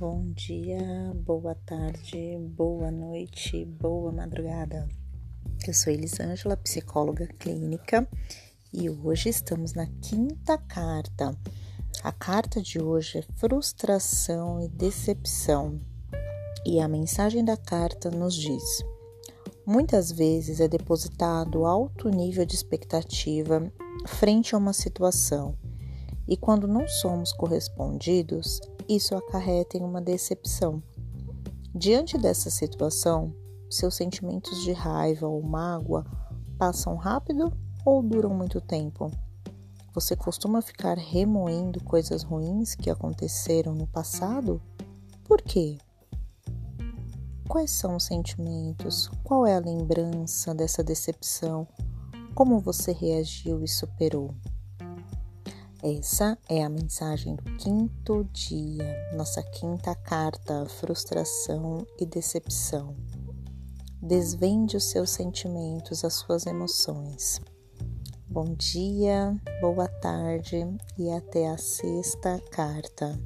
Bom dia, boa tarde, boa noite, boa madrugada. Eu sou Elisângela, psicóloga clínica, e hoje estamos na quinta carta. A carta de hoje é frustração e decepção. E a mensagem da carta nos diz: muitas vezes é depositado alto nível de expectativa frente a uma situação. E quando não somos correspondidos, isso acarreta em uma decepção. Diante dessa situação, seus sentimentos de raiva ou mágoa passam rápido ou duram muito tempo? Você costuma ficar remoendo coisas ruins que aconteceram no passado? Por quê? Quais são os sentimentos? Qual é a lembrança dessa decepção? Como você reagiu e superou? Essa é a mensagem do quinto dia, nossa quinta carta, frustração e decepção. Desvende os seus sentimentos, as suas emoções. Bom dia, boa tarde e até a sexta carta.